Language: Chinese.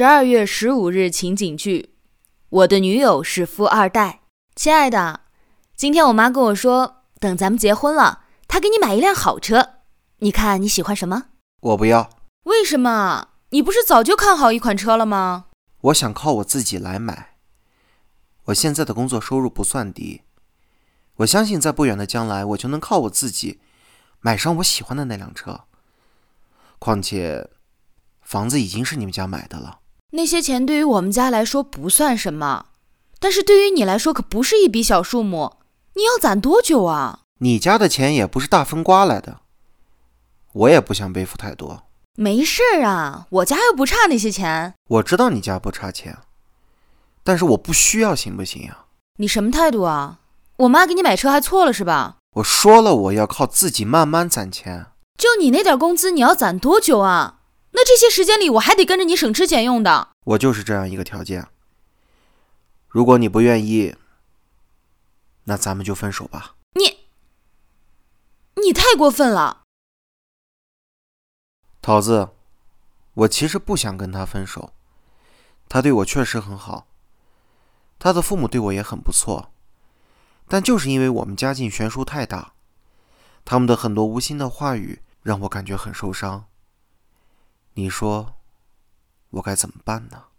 十二月十五日情景剧：我的女友是富二代。亲爱的，今天我妈跟我说，等咱们结婚了，她给你买一辆好车。你看你喜欢什么？我不要。为什么？你不是早就看好一款车了吗？我想靠我自己来买。我现在的工作收入不算低，我相信在不远的将来，我就能靠我自己买上我喜欢的那辆车。况且，房子已经是你们家买的了。那些钱对于我们家来说不算什么，但是对于你来说可不是一笔小数目。你要攒多久啊？你家的钱也不是大风刮来的。我也不想背负太多，没事儿啊，我家又不差那些钱。我知道你家不差钱，但是我不需要，行不行呀？你什么态度啊？我妈给你买车还错了是吧？我说了，我要靠自己慢慢攒钱。就你那点工资，你要攒多久啊？那这些时间里，我还得跟着你省吃俭用的。我就是这样一个条件。如果你不愿意，那咱们就分手吧。你，你太过分了。桃子，我其实不想跟他分手，他对我确实很好，他的父母对我也很不错，但就是因为我们家境悬殊太大，他们的很多无心的话语让我感觉很受伤。你说，我该怎么办呢？